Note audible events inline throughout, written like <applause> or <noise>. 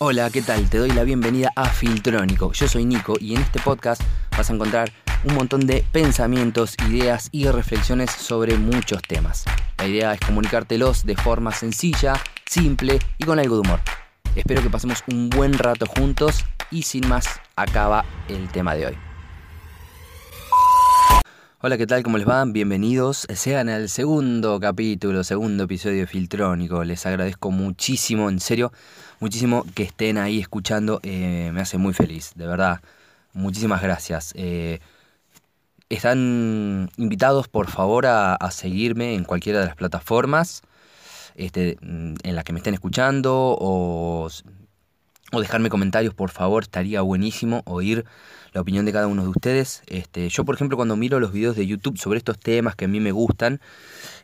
Hola, ¿qué tal? Te doy la bienvenida a Filtrónico. Yo soy Nico y en este podcast vas a encontrar un montón de pensamientos, ideas y reflexiones sobre muchos temas. La idea es comunicártelos de forma sencilla, simple y con algo de humor. Espero que pasemos un buen rato juntos y sin más acaba el tema de hoy. Hola, ¿qué tal? ¿Cómo les va? Bienvenidos sean al segundo capítulo, segundo episodio de Filtrónico. Les agradezco muchísimo, en serio, muchísimo que estén ahí escuchando. Eh, me hace muy feliz, de verdad. Muchísimas gracias. Eh, están invitados, por favor, a, seguirme en cualquiera de las plataformas este, en las que me estén escuchando o, o dejarme comentarios, por favor. Estaría buenísimo oír la opinión de cada uno de ustedes. Este, yo, por ejemplo, cuando miro los videos de YouTube sobre estos temas que a mí me gustan,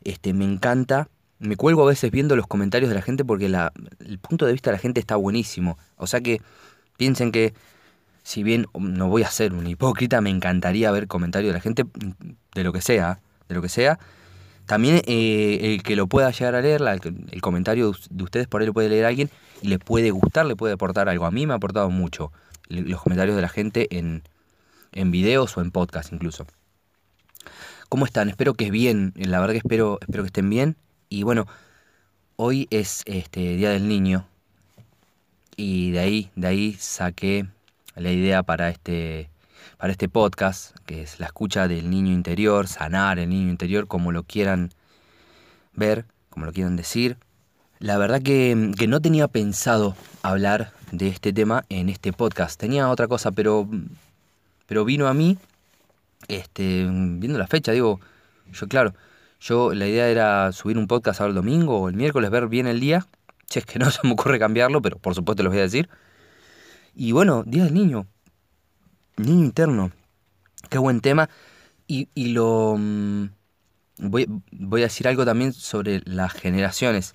este, me encanta. Me cuelgo a veces viendo los comentarios de la gente porque la, el punto de vista de la gente está buenísimo. O sea que piensen que, si bien no voy a ser un hipócrita, me encantaría ver comentarios de la gente de lo que sea, de lo que sea. También eh, el que lo pueda llegar a leer, el, comentario de ustedes por ahí lo puede leer alguien y le puede gustar, le puede aportar algo. A mí me ha aportado mucho los comentarios de la gente en, en videos o en podcast incluso. ¿Cómo están? Espero que bien, la verdad que espero, espero que estén bien. Y bueno, hoy es este Día del Niño. Y de ahí, de ahí saqué la idea para este, para este podcast, que es la escucha del niño interior, sanar el niño interior, como lo quieran ver, como lo quieran decir. La verdad que, que no tenía pensado hablar de este tema en este podcast. Tenía otra cosa, pero, pero vino a mí, este, viendo la fecha, digo, yo claro, yo la idea era subir un podcast ahora el domingo o el miércoles, ver bien el día. Si es que no <laughs> se me ocurre cambiarlo, pero por supuesto lo voy a decir. Y bueno, Día del Niño. Niño interno. Qué buen tema. Y, y lo... Mm, voy, voy a decir algo también sobre las generaciones.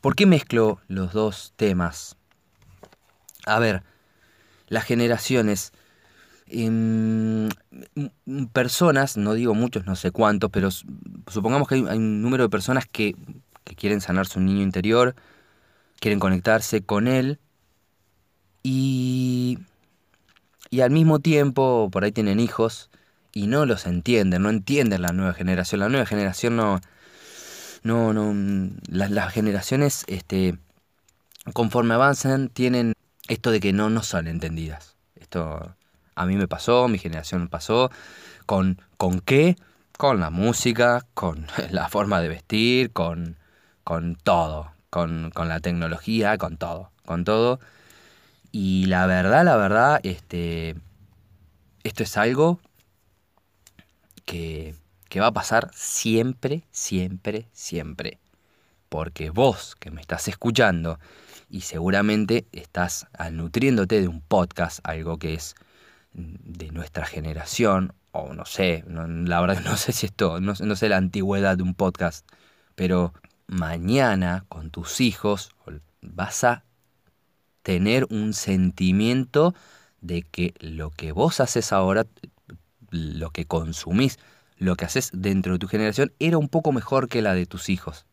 ¿Por qué mezclo los dos temas? A ver, las generaciones. Em, personas, no digo muchos, no sé cuántos, pero supongamos que hay, un número de personas que, que, quieren sanar su niño interior, quieren conectarse con él y, y al mismo tiempo por ahí tienen hijos y no los entienden, no entienden la nueva generación. La nueva generación no... No, no, las, las generaciones, este, conforme avanzan, tienen esto de que no, no son entendidas. Esto a mí me pasó, mi generación pasó. ¿Con, con qué? Con la música, con <laughs> la forma de vestir, con, con todo, con, con la tecnología, con todo, con todo. Y la verdad, la verdad, este, esto es algo que, que va a pasar siempre, siempre, siempre. Porque vos que me estás escuchando y seguramente estás nutriéndote de un podcast, algo que es de nuestra generación, o no sé, la verdad <laughs> no sé si esto, no, no sé la antigüedad de un podcast, pero mañana con tus hijos vas a tener un sentimiento de que lo que vos haces ahora, lo que consumís, lo que haces dentro de tu generación, era un poco mejor que la de tus hijos.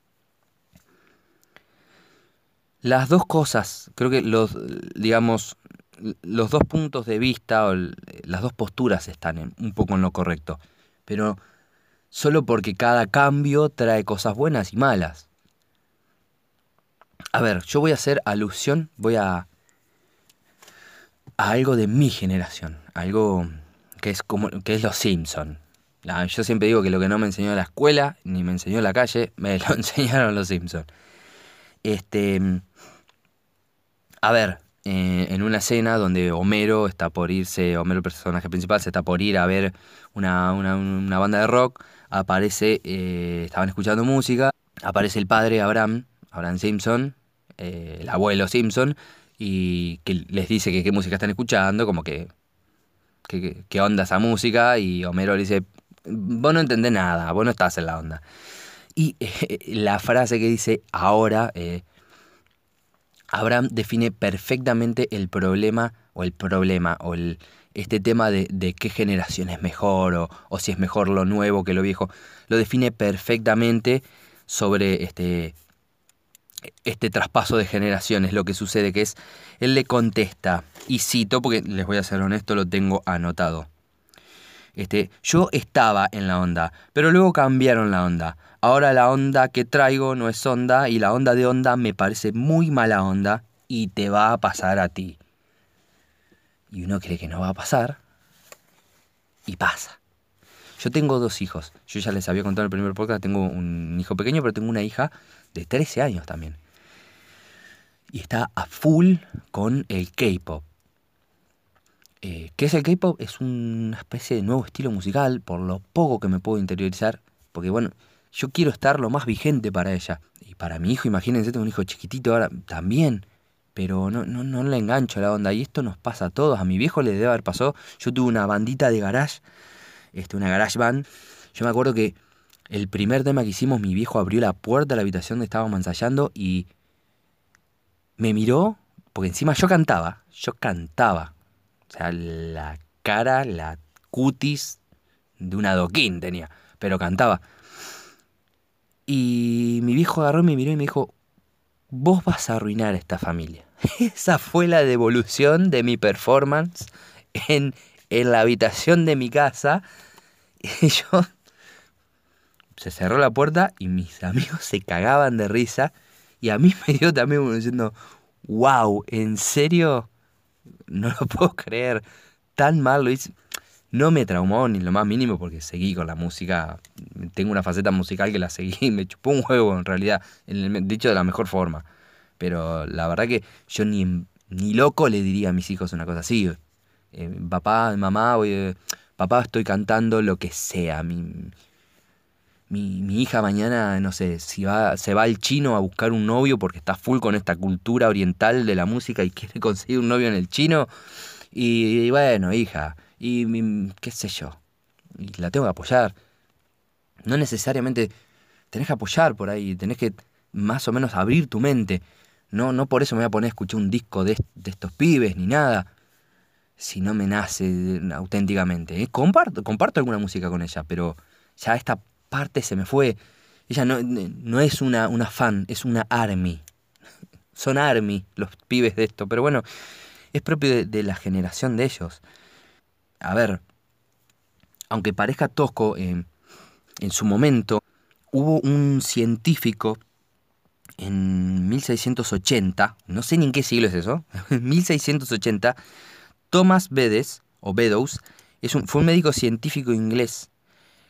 Las dos cosas, creo que los, digamos, los dos puntos de vista o las dos posturas están un poco en lo correcto, pero solo porque cada cambio trae cosas buenas y malas. A ver, yo voy a hacer alusión, voy a a algo de mi generación, algo que es como que es los Simpson. Yo siempre digo que lo que no me enseñó la escuela ni me enseñó la calle, <laughs> me lo enseñaron los Simpson. Este a ver, eh, en una escena donde Homero está por irse, Homero el personaje principal se está por ir a ver una, banda de rock, aparece, eh, estaban escuchando música, aparece el padre Abraham, Abraham Simpson, eh, el abuelo Simpson, y que les dice que qué música están escuchando, como que qué onda esa música, y Homero le dice, vos no entendés nada, vos no estás en la onda. Y <laughs> la frase que dice ahora, Abraham define perfectamente el problema o el problema o el, este tema de, qué generación es mejor o, o, si es mejor lo nuevo que lo viejo. Lo define perfectamente sobre este, este traspaso de generaciones, lo que sucede, que es, él le contesta, y cito, porque les voy a ser honesto, lo tengo anotado. Este, yo estaba en la onda, pero luego cambiaron la onda. Ahora la onda que traigo no es onda y la onda de onda me parece muy mala onda y te va a pasar a ti. Y uno cree que no va a pasar y pasa. Yo tengo dos hijos. Yo ya les había contado en el primer podcast, tengo un hijo pequeño, pero tengo una hija de 13 años también. Y está a full con el K-Pop. Eh, ¿Qué es el K-Pop? Es una especie de nuevo estilo musical, por lo poco que me puedo interiorizar, porque bueno, yo quiero estar lo más vigente para ella. Y para mi hijo, imagínense, tengo un hijo chiquitito ahora también, pero no, no, no le engancho la onda. Y esto nos pasa a todos. A mi viejo le debe haber pasado. Yo tuve una bandita de garage, este, una garage band. Yo me acuerdo que el primer tema que hicimos, mi viejo abrió la puerta de la habitación donde estábamos ensayando y me miró, porque encima yo cantaba, yo cantaba. O sea, la cara, la cutis de un adoquín tenía, pero cantaba. Y mi viejo agarró, me miró y me dijo, vos vas a arruinar esta familia. <laughs> Esa fue la devolución de mi performance en, en la habitación de mi casa. <laughs> Y yo se cerró la puerta y mis <laughs> amigos se cagaban de risa. Y a mí me dio también uno diciendo, wow, ¿en serio? No lo <laughs> puedo creer. Tan mal lo hice. No me traumó ni lo más mínimo porque seguí con la música. Tengo una faceta musical que la seguí. Me chupó un juego en realidad. Dicho de la mejor forma. Pero la verdad que yo ni, ni loco le diría a mis hijos una cosa así. Eh, papá, mamá, papá, estoy cantando lo que sea. Mi, mi, hija mañana, no sé, si va, se va al chino a buscar un novio porque está full con esta cultura oriental de la música y <laughs> quiere conseguir un novio en el chino. Y, bueno, hija, y qué sé yo, y la tengo que apoyar. No necesariamente tenés que apoyar por ahí, tenés que más o menos abrir tu mente. No, no por eso me voy a poner a escuchar un disco de, de estos pibes ni nada. Si no me nace auténticamente. ¿eh? Comparto, comparto alguna música con ella, pero ya esta parte se me fue. Ella no, no es una, una fan, es una army. <laughs> Son army los pibes de esto, pero bueno, es propio de, la generación de ellos. A ver, aunque parezca tosco, en su momento hubo un científico en 1680, no sé ni en qué siglo es eso, <laughs> en 1680, Thomas Bedes, o Beddoes, es un, fue un médico científico inglés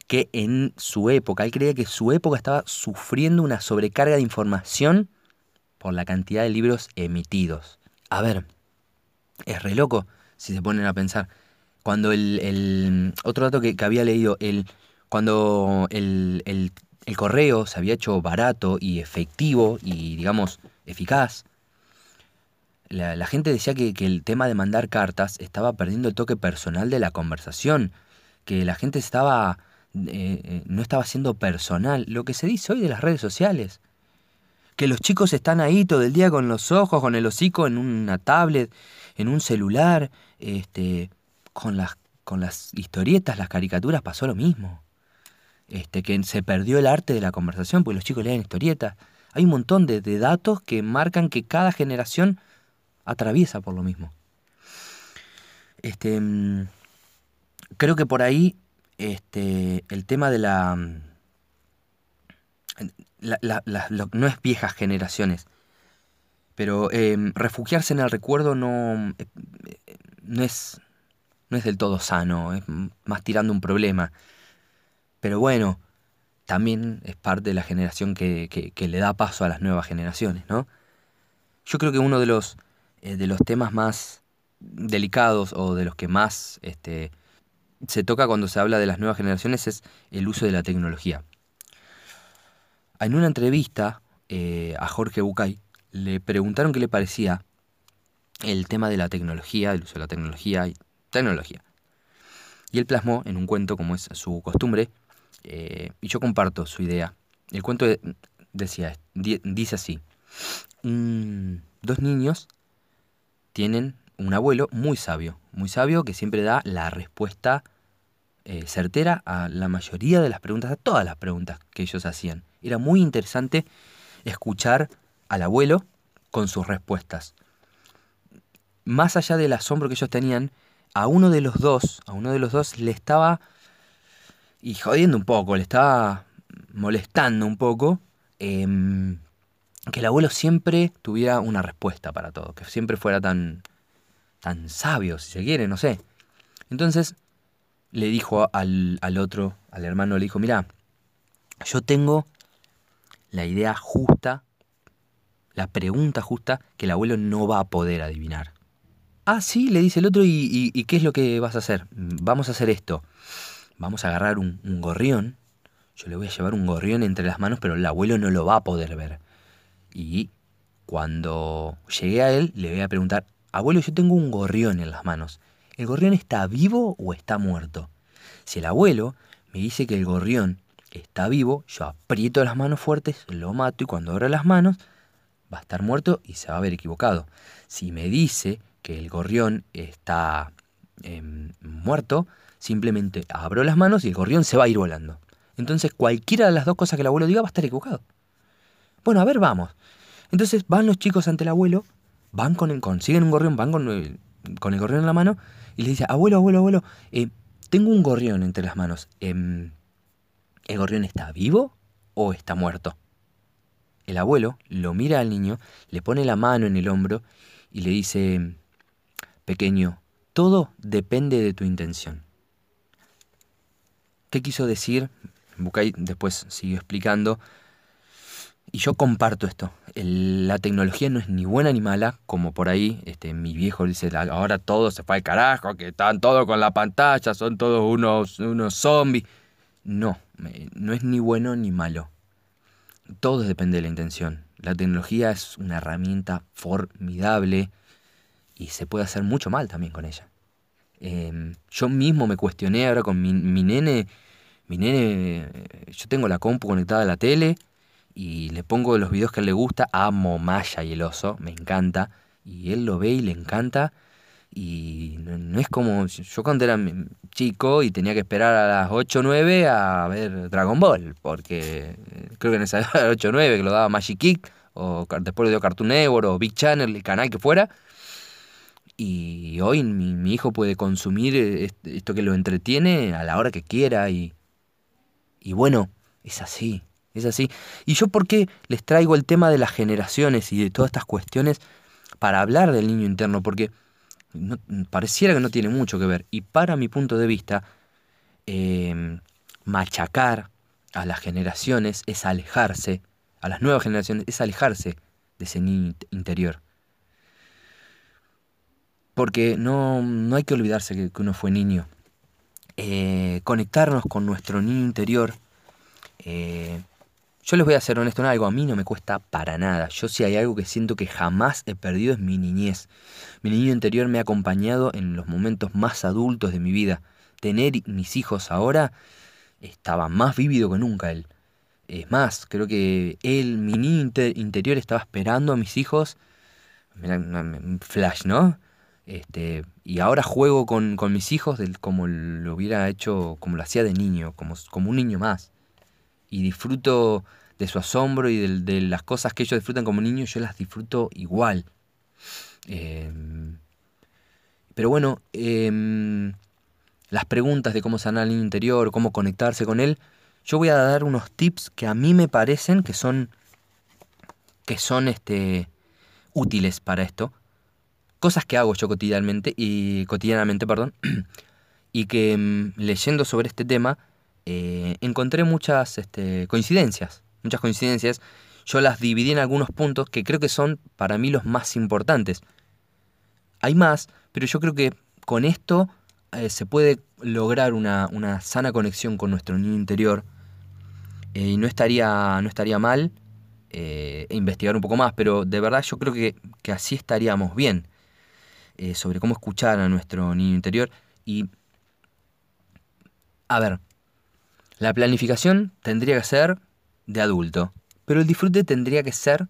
que en su época, él creía que su época estaba sufriendo una sobrecarga de información por la cantidad de libros emitidos. A ver, es re loco si se ponen a pensar. Cuando el, otro dato que, había leído, el, cuando el, el, correo se había hecho barato y efectivo y, digamos, eficaz, la, gente decía que, que, el tema de mandar cartas estaba perdiendo el toque personal de la conversación, que la gente estaba eh, eh, no estaba siendo personal, lo que se dice hoy de las redes sociales. Que los chicos están ahí todo el día con los ojos, con el hocico en una tablet, en un celular, este, con las, con las historietas, las caricaturas pasó lo mismo. Este, que se perdió el arte de la conversación porque los chicos leen historietas. Hay un montón de, de datos que marcan que cada generación atraviesa por lo mismo. Este, mm, creo que por ahí este, el tema de la, mm, no es viejas generaciones, pero em, refugiarse en el recuerdo no, eh, no, es, no es del todo sano, es más tirando un problema. Pero bueno, también es parte de la generación que, que, le da paso a las nuevas generaciones, ¿no? Yo creo que uno de los, eh, de los temas más delicados o de los que más este, se toca cuando se habla de las nuevas generaciones es el uso de la tecnología. En una entrevista eh, a Jorge Bucay le preguntaron qué le parecía el tema de la tecnología, el uso de la tecnología y tecnología. Y él plasmó en un cuento, como es su costumbre, eh, y yo comparto su idea. El cuento decía, dice así, dos niños tienen un abuelo muy sabio, muy sabio que siempre da la respuesta eh, certera a la mayoría de las preguntas, a todas las preguntas que ellos hacían. Era muy interesante escuchar al abuelo con sus respuestas. Más allá del asombro que ellos tenían, a uno de los dos, a uno de los dos le estaba y jodiendo un poco, le estaba molestando un poco em, que el abuelo siempre tuviera una respuesta para todo, que siempre fuera tan, tan sabio, si se quiere, no sé. Entonces le dijo al, al otro, al hermano, le dijo, mira, yo tengo la idea justa, la pregunta justa que el abuelo no va a poder adivinar. Ah, sí, le dice el otro, ¿y, y, qué es lo que vas a hacer? Vamos a hacer esto. Vamos a agarrar un, un gorrión. Yo le voy a llevar un gorrión entre las manos, pero el abuelo no lo va a poder ver. Y cuando llegué a él, le voy a preguntar, abuelo, yo tengo un gorrión en las manos. ¿El gorrión está vivo o está muerto? Si el abuelo me dice que el gorrión está vivo, yo aprieto las manos fuertes, lo mato y cuando abra las manos va a estar muerto y se va a haber equivocado. Si me dice que el gorrión está em, muerto, simplemente abro las manos y el gorrión se va a ir volando. Entonces cualquiera de las dos cosas que el abuelo diga va a estar equivocado. Bueno, a ver, vamos. Entonces van los chicos ante el abuelo, van con el, consiguen un gorrión, van con el, con el gorrión en la mano y le dice, abuelo, abuelo, abuelo, eh, tengo un gorrión entre las manos. Em, ¿El gorrión está vivo o está muerto? El abuelo lo mira al niño, le pone la mano en el hombro y le dice, pequeño, todo depende de tu intención. ¿Qué quiso decir? Bucay después siguió explicando. Y yo comparto esto. La tecnología no es ni buena ni mala, como por ahí este, mi viejo dice, ahora todo se fue al carajo, que están todos con la pantalla, son todos unos, unos zombies. No, no es ni bueno ni malo. Todo depende de la intención. La tecnología es una herramienta formidable y se puede hacer mucho mal también con ella. Em, yo mismo me cuestioné ahora con mi, mi nene. Mi nene, yo tengo la compu conectada a la tele y le pongo los videos que él le gusta. Amo Maya y el oso, me encanta. Y él lo ve y le encanta. Y no, es como yo cuando era chico y tenía que esperar a las 8 o 9 a ver Dragon Ball, porque eh, creo que en esa edad 8 o 9 que lo daba Magic Kick, o después lo dio Cartoon Network o Big Channel, el canal que fuera. Y hoy mi, hijo puede consumir eh, esto que lo entretiene a la hora que quiera y, y bueno, es así, es así. ¿Y yo por qué les traigo el tema de las generaciones y de todas estas cuestiones para hablar del niño interno? Porque pareciera que no tiene mucho que ver. Y para mi punto de vista, em, machacar a las generaciones es alejarse, a las nuevas generaciones es alejarse de ese niño interior. Porque no, no hay que olvidarse que, uno fue niño. Eh, conectarnos con nuestro niño interior eh, yo les voy a ser honesto en algo, a mí no me cuesta para nada. Yo si hay algo que siento que jamás he perdido es mi niñez. Mi niño interior me ha acompañado en los momentos más adultos de mi vida. Tener mis hijos ahora estaba más vívido que nunca él. Es más, creo que él, mi niño interior estaba esperando a mis hijos. un flash, ¿no? Este, y ahora juego con, mis hijos como lo hubiera hecho, como lo hacía de niño, como, como un niño más. Y disfruto de su asombro y de, las cosas que ellos disfrutan como niños, yo las disfruto igual. Em, pero bueno, em, las preguntas de cómo sanar el niño interior, cómo conectarse con él, yo voy a dar unos tips que a mí me parecen que son que son este útiles para esto. Cosas que hago yo cotidianamente y cotidianamente, perdón, <clears throat> y que em, leyendo sobre este tema eh, encontré muchas este, coincidencias muchas coincidencias, yo las dividí en algunos puntos que creo que son para mí los más importantes. Hay más, pero yo creo que con esto eh, se puede lograr una, sana conexión con nuestro niño interior. Eh, y no estaría, no estaría mal investigar un poco más, pero de verdad yo creo que, que así estaríamos bien sobre cómo escuchar a nuestro niño interior. Y... A ver, la planificación tendría que ser de adulto, pero el disfrute tendría que ser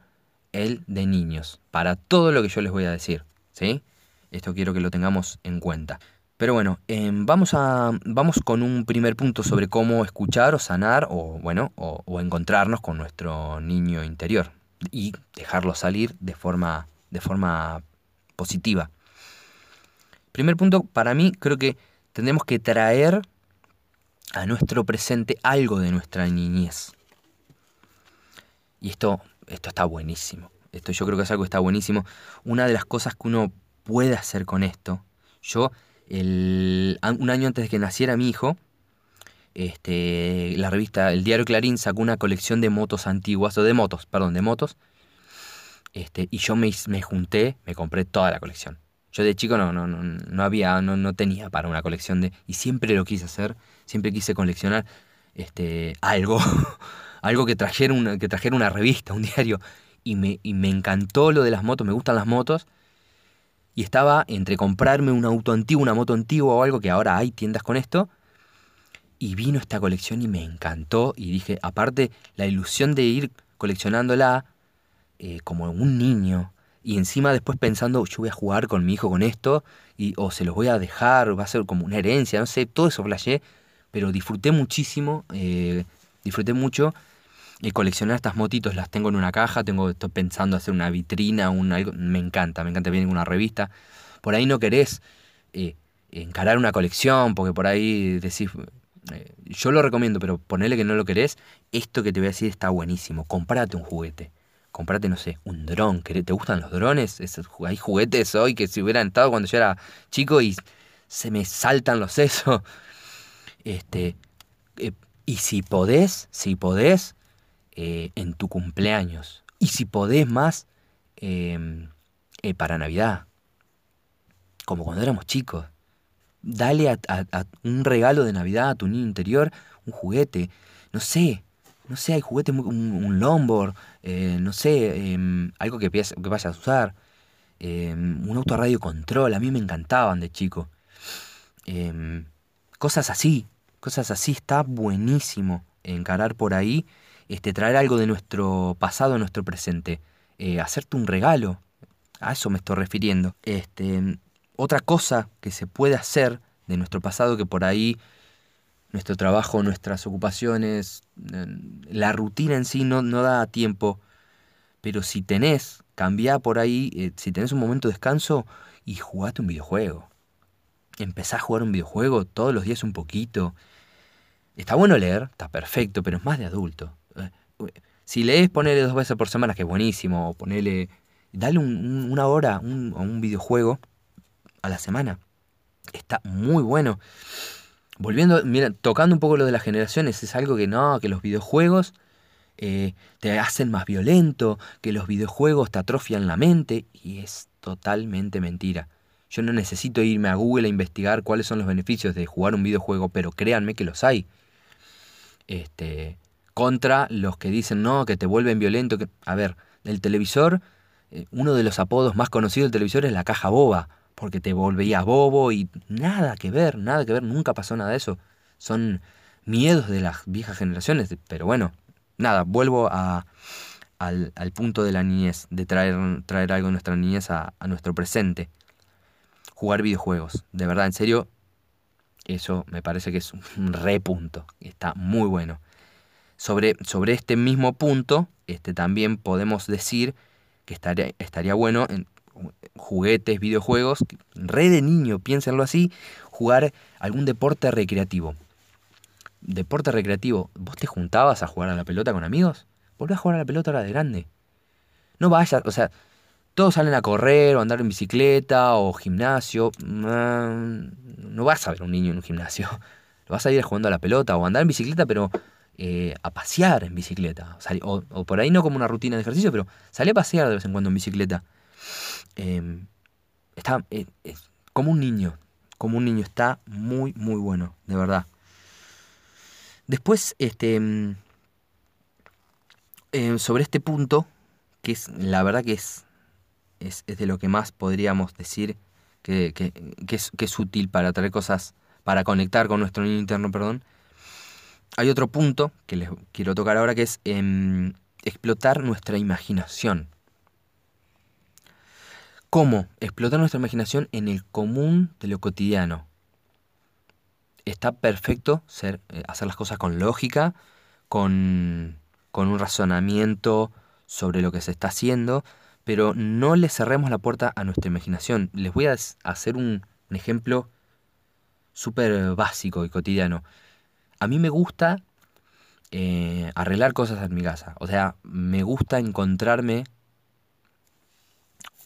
el de niños, para todo lo que yo les voy a decir, ¿sí? Esto quiero que lo tengamos en cuenta. Pero bueno, em, vamos, a, vamos con un primer punto sobre cómo escuchar o sanar o, bueno, o, encontrarnos con nuestro niño interior. y dejarlo salir de forma, de forma positiva. Primer punto, para mí creo que tenemos que traer a nuestro presente algo de nuestra niñez. Y esto, esto está buenísimo. Esto yo creo que es algo que está buenísimo. Una de las cosas que uno puede hacer con esto, yo el, un año antes de que naciera mi hijo, este, la revista, el diario Clarín sacó una colección de motos antiguas, o de motos, perdón, de motos. Este, y yo me, me junté, me compré toda la colección. Yo de chico no, no, no, no había, no, no, tenía para una colección de. Y siempre lo quise hacer, siempre quise coleccionar este, algo, <laughs> algo que trajera, una, que trajera una revista, un <laughs> diario. Y me, y me encantó lo de las motos, me gustan las motos. Y estaba entre comprarme un auto antiguo, una moto antigua o algo, que ahora hay tiendas con esto, y vino esta colección y me encantó. Y dije, aparte, la ilusión de ir coleccionándola eh, como un niño. Y encima después pensando, yo voy a jugar con mi hijo con esto, y, o se los voy a dejar, va a ser como una herencia, no sé, todo eso flashé. Pero disfruté muchísimo, eh, disfruté mucho. Y coleccionar estas motitos, las tengo en una caja, tengo, estoy pensando hacer una vitrina, un algo, me encanta, me encanta bien una revista. Por ahí no querés eh, encarar una colección, porque por ahí decís, eh, yo lo recomiendo, pero ponele que no lo querés, esto que te voy a decir está buenísimo. Comprate un juguete. Comprate, no sé, un dron. ¿Te gustan los drones? hay juguetes hoy que si hubieran estado cuando yo era chico y se me saltan los sesos. <laughs> Este, eh, y si podés, si podés, eh, en tu cumpleaños. Y si podés más, em, para Navidad. Como cuando éramos chicos dale a, un regalo de Navidad a tu niño interior, un juguete, no sé, no sé, hay juguetes, un, un longboard, eh, no sé, em, algo que, que vayas a usar, em, un auto radio control, a mí me encantaban de chico. Em, cosas así, cosas así, está buenísimo encarar por ahí, este, traer algo de nuestro pasado a nuestro presente, eh, hacerte un regalo, a eso me estoy refiriendo. Este, otra cosa que se puede hacer de nuestro pasado que por ahí nuestro trabajo, nuestras ocupaciones, la rutina en sí no, no da tiempo, pero si tenés, cambia por ahí, eh, si tenés un momento de descanso y jugate un videojuego. Empezá a jugar un videojuego todos los días un poquito. Está bueno leer, está perfecto, pero es más de adulto. Eh, si lees, ponele dos veces por semana, que es buenísimo, o ponele, dale una hora a un videojuego a la semana. Está muy bueno. Volviendo, mira, tocando un poco lo de las generaciones, es algo que no, que los videojuegos eh, te hacen más violento, que los videojuegos te atrofian la mente, y es totalmente mentira. Yo no necesito irme a Google a investigar cuáles son los beneficios de jugar un videojuego, pero créanme que los hay. Este, contra los que dicen no, que te vuelven violento. A ver, el televisor, eh, uno de los apodos más conocidos del televisor es la caja boba porque te volvías bobo y nada que ver, nada que ver, nunca pasó nada de eso. Son miedos de las viejas generaciones, pero bueno, nada, vuelvo a, al, punto de la niñez, de traer, traer algo de nuestra niñez a, nuestro presente. Jugar videojuegos, de verdad, en serio, eso me parece que es un repunto, está muy bueno. Sobre, sobre este mismo punto, este, también podemos decir que estaría, estaría bueno en, juguetes, videojuegos, re de niño, piénsenlo así, jugar algún deporte recreativo. Deporte recreativo, ¿vos te juntabas a jugar a la pelota con amigos? Volvés a jugar a la pelota ahora de grande. No vayas, o sea, todos salen a correr o andar en bicicleta o gimnasio. Mm, no vas a ver un niño en un gimnasio. <laughs> Lo vas a ir jugando a la pelota o andar en bicicleta, pero eh, a pasear en bicicleta. O, o, por ahí no como una rutina de ejercicio, pero salí a pasear de vez en cuando en bicicleta. Em, está eh, como un niño, como un niño, está muy, muy bueno, de verdad. Después, este, em, em, sobre este punto, que es la verdad que es, es, de lo que más podríamos decir que, que, es, que, es, útil para traer cosas, para conectar con nuestro niño interno, perdón. Hay otro punto que les quiero tocar ahora que es explotar nuestra imaginación. ¿Cómo? Explotar nuestra imaginación en el común de lo cotidiano. Está perfecto ser, eh, hacer las cosas con lógica, con, con un razonamiento sobre lo que se está haciendo, pero no le cerremos la puerta a nuestra imaginación. Les voy a hacer un, ejemplo súper básico y cotidiano. A mí me gusta eh, arreglar cosas en mi casa. O sea, me gusta encontrarme,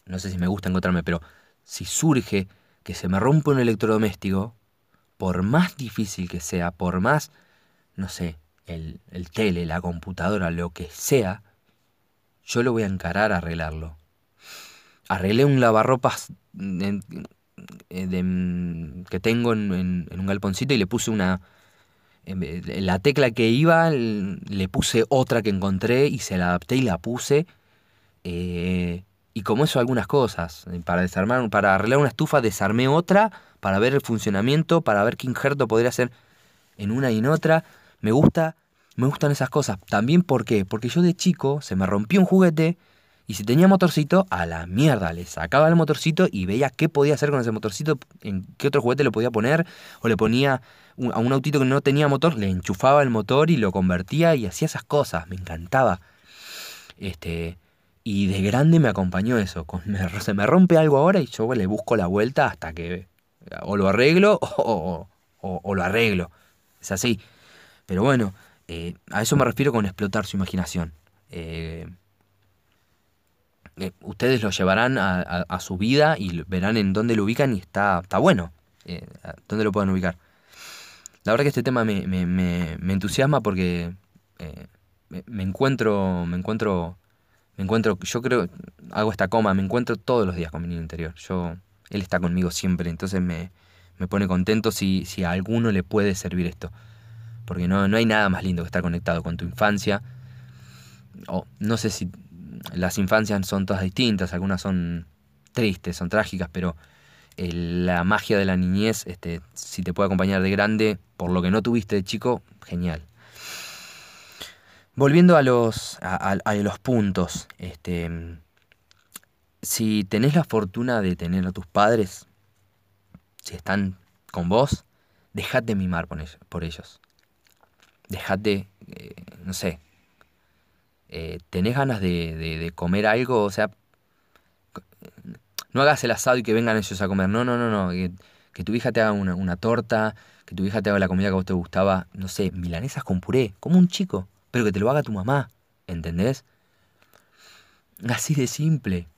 no sé si me gusta encontrarme, pero si surge que se me rompe un electrodoméstico, por más difícil que sea, por más, no sé, el, el tele, la computadora, lo que sea, yo lo voy a encarar a arreglarlo. Arreglé un lavarropas eh, que tengo en, un galponcito y le puse una... La tecla que iba, le puse otra que encontré y se la adapté y la puse. Eh, y como eso algunas cosas. Para desarmar, para arreglar una estufa desarmé otra, para ver el funcionamiento, para ver qué injerto podría hacer en una y en otra. Me gusta me gustan esas cosas. También, ¿por qué? Porque yo de chico se me rompió un juguete y si tenía motorcito, a la mierda, le sacaba el motorcito y veía qué podía hacer con ese motorcito, en qué otro juguete le podía poner, o le ponía a un autito que no tenía motor, le enchufaba el motor y lo convertía y hacía esas cosas, me encantaba. Este, y de grande me acompañó eso, <laughs> se me rompe algo ahora y yo le busco la vuelta hasta que o lo arreglo <laughs> o, o lo arreglo. Es así. Pero bueno, eh, a eso me refiero con explotar su imaginación. Eh, eh, ustedes lo llevarán a, su vida y verán en dónde lo ubican y está, está bueno. dónde lo pueden ubicar. La verdad que este tema me, entusiasma porque me, encuentro, me encuentro, me encuentro, yo creo, hago esta coma, me encuentro todos los días con mi niño interior. Yo, él está conmigo siempre, entonces me, pone contento si, si a alguno le puede servir esto porque no, no hay nada más lindo que estar conectado con tu infancia. O no sé si las infancias son todas distintas, algunas son tristes, son trágicas, pero la magia de la niñez, este, si te puede acompañar de grande, por lo que no tuviste de chico, genial. Volviendo a los, a, los puntos, este, si tenés la fortuna de tener a tus padres, si están con vos, dejate mimar por ellos dejate, eh, no sé, eh, tenés ganas de, comer algo, o sea, no hagas el asado y que vengan ellos a comer, no, no, no, no, que, tu hija te haga una, torta, que tu hija te haga la comida que a vos te gustaba, no sé, milanesas con puré, como un chico, pero que te lo haga tu mamá, ¿entendés? Así de simple.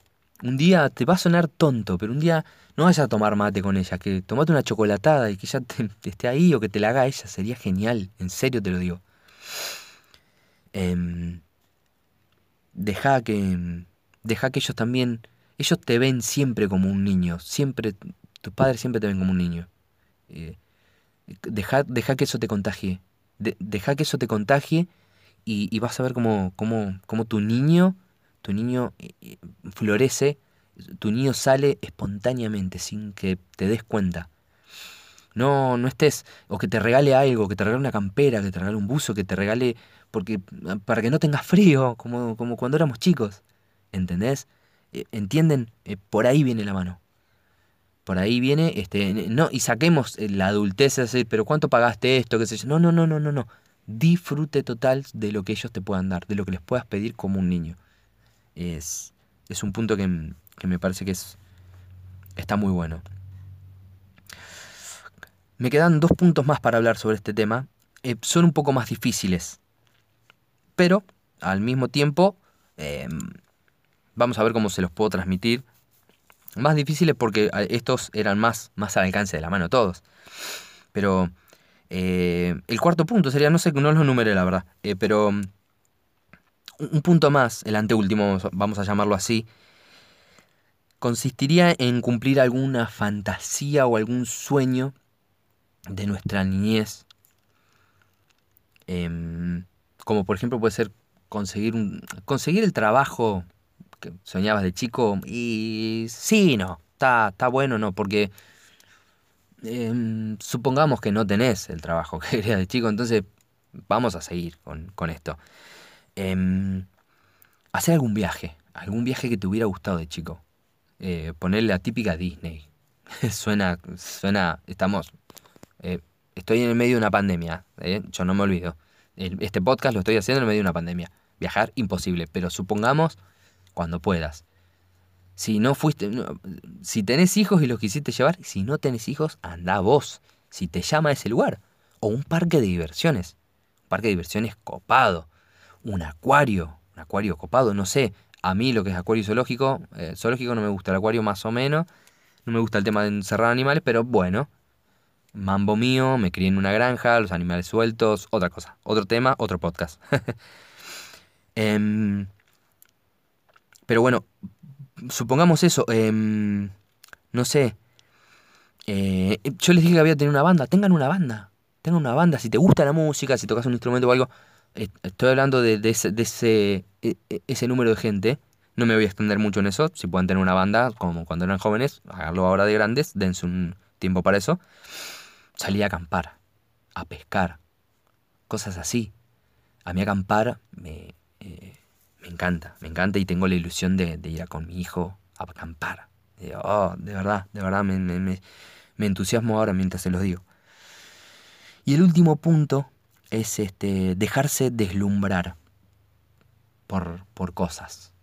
Un día te va a sonar tonto, pero un día no vayas a tomar mate con ella, que tomate una chocolatada y que ella <laughs> esté ahí o que te la haga ella, sería genial, en serio te lo digo. Em, deja que deja que ellos también ellos te ven siempre como un niño, siempre tus padres siempre te ven como un niño. Eh, deja, deja, que eso te contagie, deja que eso te contagie y, vas a ver cómo, cómo, cómo tu niño tu niño eh, eh, florece, tu niño sale espontáneamente, sin que te des cuenta. No, no estés, o que te regale algo, que te regale una campera, que te regale un buzo, que te regale, porque para que no tengas frío, como, como cuando éramos chicos. ¿Entendés? Eh, ¿Entienden? por ahí viene la mano. Por ahí viene, este, no, y saquemos la adultez, decir, pero ¿cuánto pagaste esto? ¿Qué sé? No, no, no, no, no, no. Disfrute total de lo que ellos te puedan dar, de lo que les puedas pedir como un niño es, es un punto que, me parece que es, está muy bueno. Me quedan dos puntos más para hablar sobre este tema. Eh, son un poco más difíciles, pero al mismo tiempo em, vamos a ver cómo se los puedo transmitir. Más difíciles porque estos eran más, más al alcance de la mano todos. Pero eh, el cuarto punto sería, no sé, no los numeré la verdad, eh, pero un punto más, el anteúltimo, vamos a llamarlo así, consistiría en cumplir alguna fantasía o algún sueño de nuestra niñez. Em, como por ejemplo puede ser conseguir, un, conseguir el trabajo que soñabas de chico y sí, no, está, está bueno, no, porque em, supongamos que no tenés el trabajo <laughs> que querías de chico, entonces vamos a seguir con, con esto. Em, hacer algún viaje, algún viaje que te hubiera gustado de chico. Eh, ponerle la típica Disney. <laughs> suena, suena, estamos, eh, estoy en el medio de una pandemia, eh, yo no me olvido. este podcast lo estoy haciendo en el medio de una pandemia. Viajar, imposible, pero supongamos cuando puedas. Si no fuiste, si tenés hijos y los quisiste llevar, si no tenés hijos, anda vos. Si te llama a ese lugar. O un parque de diversiones. Un parque de diversiones copado. Un acuario. Un acuario copado, no sé. A mí lo que es acuario zoológico, eh, zoológico no me gusta el acuario más o menos. No me gusta el tema de encerrar animales, pero bueno. Mambo mío, me crié en una granja, los animales sueltos, otra cosa. Otro tema, otro podcast. <laughs> Em, pero bueno, supongamos eso. Em, no sé. Eh, yo les dije que había tener una banda. Tengan una banda. Tengan una banda. Si te gusta la música, si tocas un instrumento o algo. Estoy hablando de, ese, de ese, e, e, ese número de gente. No me voy a extender mucho en eso. Si pueden tener una banda, como cuando eran jóvenes, haganlo ahora de grandes, dense un tiempo para eso. Salí a acampar, a pescar, cosas así. A mí acampar me, eh, me encanta, me encanta y tengo la ilusión de, ir con mi hijo a acampar. oh, de verdad, de verdad me, me, entusiasmo ahora mientras se los digo. Y el último punto es este, dejarse deslumbrar por, por cosas.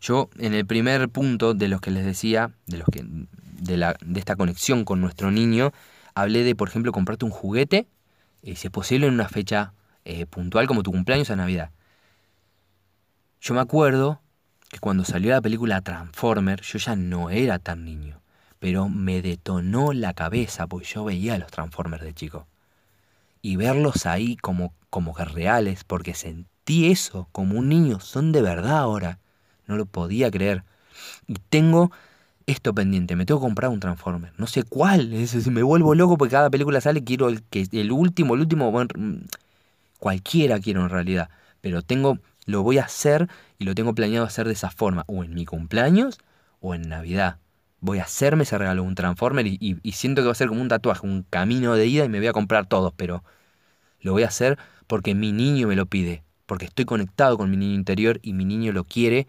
Yo en el primer punto de los que les decía, de, los que, de, la, de esta conexión con nuestro niño, hablé de, por ejemplo, comprarte un juguete, si es posible, en una fecha eh, puntual como tu cumpleaños o Navidad. Yo me acuerdo que cuando salió la película Transformer, yo ya no era tan niño, pero me detonó la cabeza porque yo veía a los Transformers de chico. Y verlos ahí como, como reales, porque sentí eso, como un niño, son de verdad ahora. No lo podía creer. Y tengo esto pendiente, me tengo que comprar un Transformer. No sé cuál, <laughs> es, me vuelvo loco porque cada película sale, quiero el, que, el último, el último, bueno, cualquiera quiero en realidad. Pero tengo, lo voy a hacer y lo tengo planeado hacer de esa forma, o en mi cumpleaños o en Navidad. Voy a hacerme ese regalo, un Transformer, y, siento que va a ser como un tatuaje, un camino de ida y me voy a comprar todos, pero lo voy a hacer porque mi niño me lo pide, porque estoy conectado con mi niño interior y mi niño lo quiere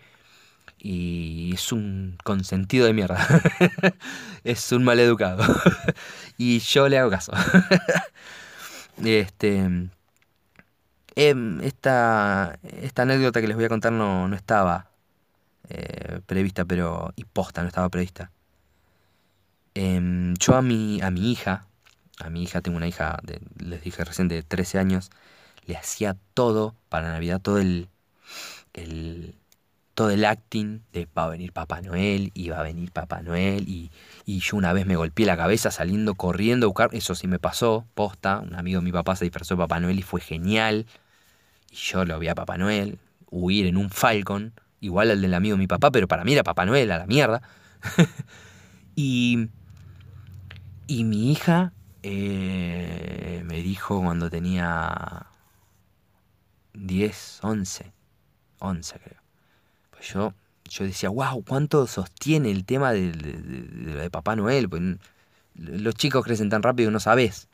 y es un consentido de mierda. <laughs> es un maleducado. <laughs> y yo le hago caso. <laughs> este. Em, esta, esta anécdota que les voy a contar no, no estaba eh, prevista, pero. y posta, no estaba prevista. Em, yo a mi, a mi hija, a mi hija, tengo una hija, de, les dije recién, de 13 años, le hacía todo para Navidad, todo el, el todo el acting de va a venir Papá Noel y va a venir Papá Noel y, y, yo una vez me golpeé la cabeza saliendo corriendo a buscar, eso sí me pasó, posta, un amigo de mi papá se disfrazó de Papá Noel y fue genial y yo lo vi a Papá Noel huir en un Falcon, igual al del amigo de mi papá, pero para mí era Papá Noel a la mierda. <laughs> y, y mi hija eh, me dijo cuando tenía 10, 11, 11 creo yo, yo decía, wow, ¿cuánto sostiene el tema de, Papá Noel? Pues, los chicos crecen tan rápido que no sabes.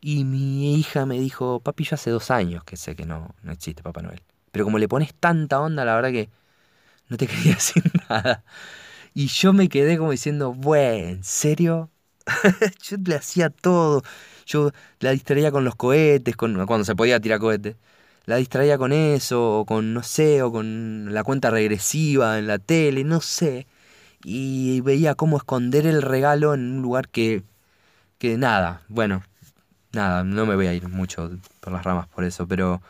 Y mi hija me dijo, papi, yo hace dos años que sé que no, no existe Papá Noel. Pero como le pones tanta onda, la verdad que no te <laughs> quería decir nada. Y yo me quedé como diciendo, bueno, ¿en serio? <laughs> yo le hacía todo. Yo la distraía con los cohetes, con, cuando se podía tirar cohetes la distraía con eso, o con, no sé, o con la cuenta regresiva en la tele, no sé. Y veía cómo esconder el regalo en un lugar que, que nada, bueno, nada, no me voy a ir mucho por las ramas por eso, pero,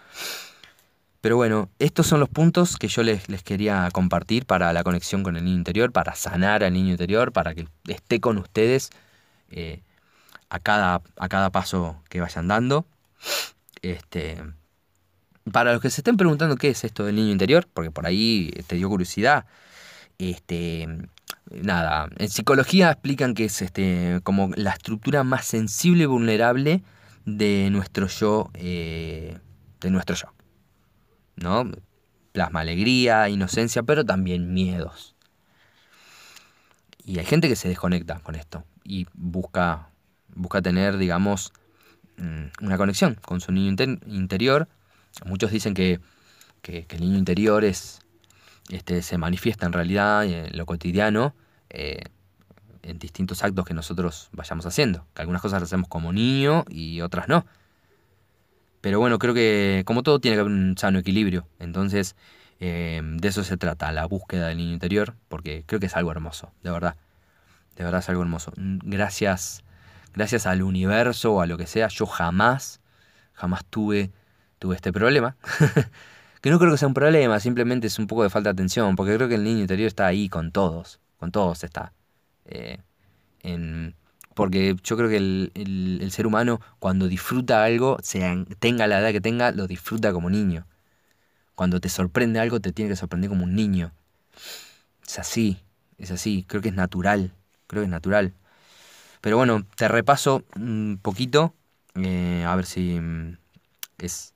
pero bueno, estos son los puntos que yo les, les quería compartir para la conexión con el niño interior, para sanar al niño interior, para que esté con ustedes eh, a, cada, a cada paso que vayan dando. Este, para los que se estén preguntando qué es esto del niño interior, porque por ahí te dio curiosidad, este, nada, en psicología explican que es este, como la estructura más sensible y vulnerable de nuestro yo, eh, de nuestro yo. ¿No? Plasma alegría, inocencia, pero también miedos. Y hay gente que se desconecta con esto y busca, busca tener, digamos, mm, una conexión con su niño interior Muchos dicen que, el niño interior es, este, se manifiesta en realidad en lo cotidiano eh, en distintos actos que nosotros vayamos haciendo. Que algunas cosas las hacemos como niño y otras no. Pero bueno, creo que como todo tiene que haber un sano equilibrio. Entonces, eh, de eso se trata, la búsqueda del niño interior, porque creo que es algo hermoso, de verdad. De verdad es algo hermoso. Gracias, gracias al universo o a lo que sea, yo jamás, jamás tuve, tuve este problema. <laughs> que no creo que sea un problema, simplemente es un poco de falta de atención, porque creo que el niño interior está ahí con todos, con todos está. Eh, porque yo creo que el, ser humano cuando disfruta algo, sea, tenga la edad que tenga, lo disfruta como niño. Cuando te sorprende algo, te tiene que sorprender como un niño. Es así, es así, creo que es natural, creo que es natural. Pero bueno, te repaso un poquito, eh, a ver si mm, es...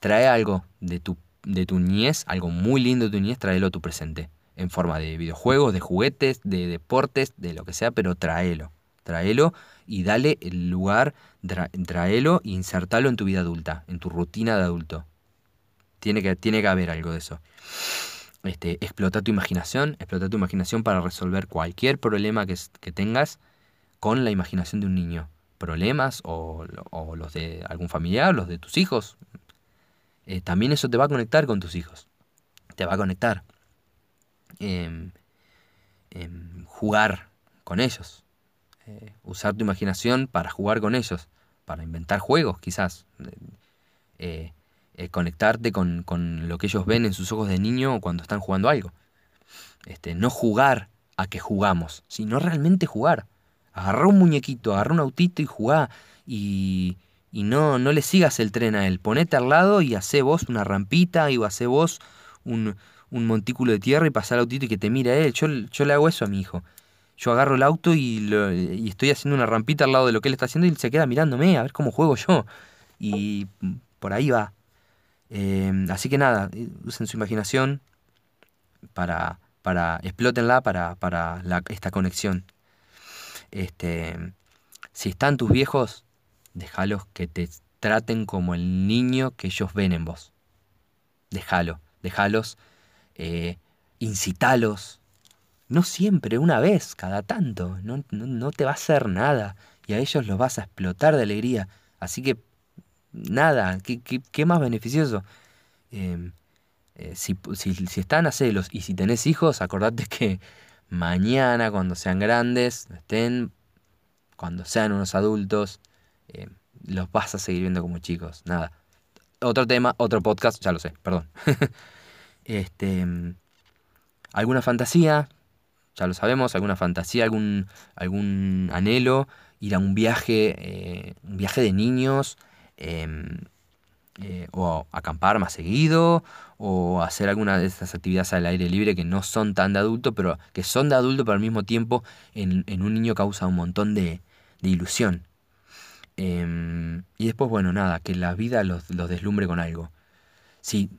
Trae algo de tu, de tu niñez, algo muy lindo de tu niñez, tráelo a tu presente. En forma de videojuegos, de juguetes, de deportes, de lo que sea, pero tráelo tráelo y dale el lugar, tráelo e insertalo en tu vida adulta, en tu rutina de adulto. Tiene que, tiene que haber algo de eso. Este, explota tu imaginación, explota tu imaginación para resolver cualquier problema que, que tengas con la imaginación de un niño. Problemas o, los de algún familiar, los de tus hijos. Eh, también eso te va a conectar con tus hijos. Te va a conectar. Em, em, jugar con ellos. Eh, usar tu imaginación para jugar con ellos, para inventar juegos quizás, eh, eh, conectarte con, lo que ellos ven en sus ojos de niño cuando están jugando algo. Este, no jugar a que jugamos, sino realmente jugar. Agarrar un muñequito, agarrar un autito y jugar. Y, y no, no le sigas el tren a él. Ponete al lado y hace vos una rampita y hace vos un, un montículo de tierra y al autito y que te mire a él. Yo, yo le hago eso a mi hijo yo agarro el auto y, estoy haciendo una rampita al lado de lo que él está haciendo y él se queda mirándome a ver cómo juego yo. Y por ahí va. Em, así que nada, usen su imaginación para, para explótenla para, para esta conexión. Este, si están tus viejos, déjalos que te traten como el niño que ellos ven en vos. Déjalo, déjalos, eh, incitalos, no siempre, una vez, cada tanto. No, no, te va a hacer nada. Y a ellos los vas a explotar de alegría. Así que, nada, ¿qué, qué, más beneficioso? Em, eh, si, si, están a celos y si tenés hijos, acordate que mañana, cuando sean grandes, estén, cuando sean unos adultos, em, los vas a seguir viendo como chicos. Nada. Otro tema, otro podcast, ya lo sé, perdón. <laughs> este, em, ¿Alguna fantasía? ya lo sabemos, alguna fantasía, algún, algún anhelo, ir a un viaje, eh, un viaje de niños, em, eh, o acampar más seguido, o hacer alguna de estas actividades al aire libre que no son tan de adulto, pero que son de adulto, pero al mismo tiempo en, un niño causa un montón de, ilusión. Em, y después, bueno, nada, que la vida los, los deslumbre con algo. Sí,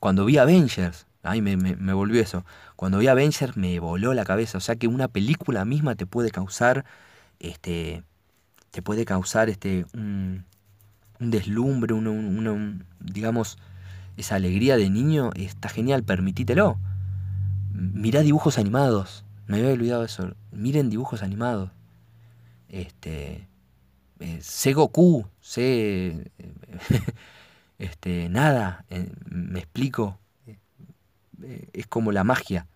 cuando vi Avengers, Ay, me, me, volvió eso. Cuando vi Avengers me voló la cabeza. O sea que una película misma te puede causar. Este. Te puede causar este. un, deslumbre, una, digamos. Esa alegría de niño. Está genial, permitítelo. Mirá dibujos animados. Me había olvidado eso. Miren dibujos animados. Este. Eh, sé Goku. Sé. <laughs> este. Nada. Eh, me explico eh, es como la magia.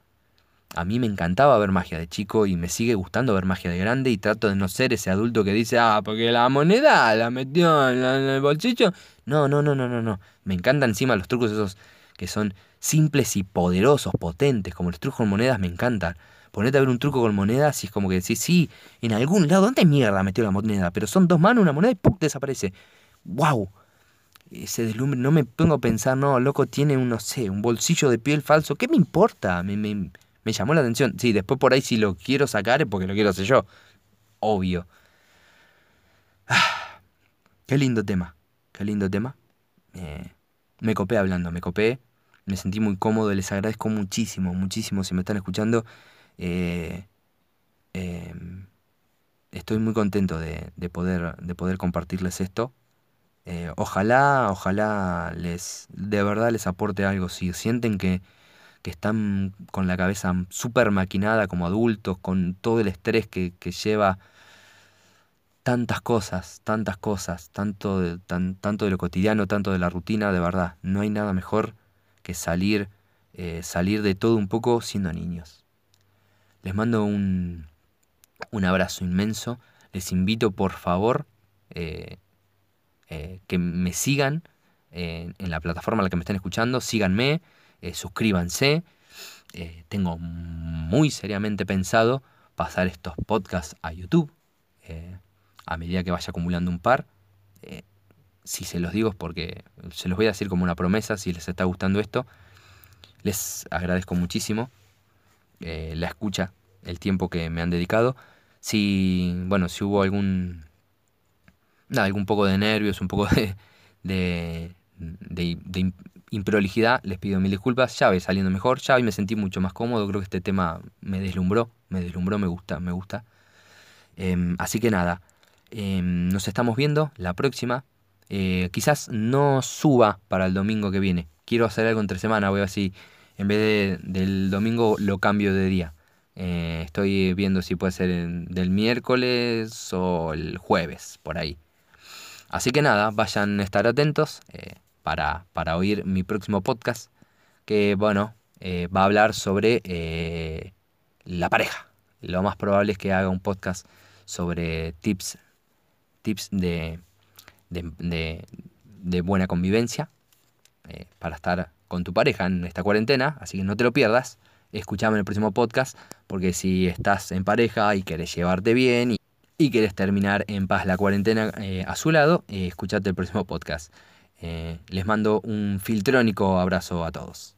A mí me encantaba ver magia de chico y me sigue gustando ver magia de grande y trato de no ser ese adulto que dice, ah, porque la moneda la metió en, el bolsillo. No, no, no, no, no, no. Me encantan encima los trucos esos que son simples y poderosos, potentes, como los trucos con monedas me encantan. Ponete a ver un truco con monedas y es como que decís, sí, en algún lado, ¿dónde mierda metió la moneda? Pero son dos manos, una moneda y ¡pum! desaparece. ¡Wow! ese deslumbre, no me pongo a pensar, no, loco, tiene un, no sé, un bolsillo de piel falso, ¿qué me importa? Me, me, me llamó la atención. Sí, después por ahí si lo quiero sacar es porque lo quiero hacer yo. Obvio. Ah, <sighs> qué lindo tema, qué lindo tema. Eh, me copé hablando, me copé. Me sentí muy cómodo, les agradezco muchísimo, muchísimo si me están escuchando. Eh, em, estoy muy contento de, de, poder, de poder compartirles esto. Eh, ojalá, ojalá les, de verdad les aporte algo. Si sienten que, que están con la cabeza súper maquinada como adultos, con todo el estrés que, lleva tantas cosas, tantas cosas, tanto de, tanto de lo cotidiano, tanto de la rutina, de verdad. No hay nada mejor que salir, eh, salir de todo un poco siendo niños. Les mando un, un abrazo inmenso. Les invito por favor eh, eh, que me sigan en la plataforma en la que me estén escuchando. Síganme, suscríbanse. tengo muy seriamente pensado pasar estos podcasts a YouTube a medida que vaya acumulando un par. Eh, si se los digo es porque se los voy a decir como una promesa, si les está gustando esto. Les agradezco muchísimo eh, la escucha, el tiempo que me han dedicado. Si, bueno, si hubo algún, algún poco de nervios, un poco de, de, de, improlijidad, les pido mil disculpas. Ya voy saliendo mejor, ya me sentí mucho más cómodo. Creo que este tema me deslumbró, me deslumbró, me gusta, me gusta. Em, así que nada, Em, nos estamos viendo la próxima. Eh, quizás no suba para el domingo que viene. Quiero hacer algo entre semana. Voy a ver si en vez de, del domingo lo cambio de día. Eh, estoy viendo si puede ser del miércoles o el jueves, por ahí. Así que nada, vayan a estar atentos eh, para, para, oír mi próximo podcast. Que bueno, va a hablar sobre la pareja. Lo más probable es que haga un podcast sobre tips tips de, de, buena convivencia eh, para estar con tu pareja en esta cuarentena, así que no te lo pierdas. Escuchame en el próximo podcast, porque si estás en pareja y querés llevarte bien y, y terminar en paz la cuarentena eh, a su lado, eh, escuchate el próximo podcast. Les mando un filtrónico abrazo a todos.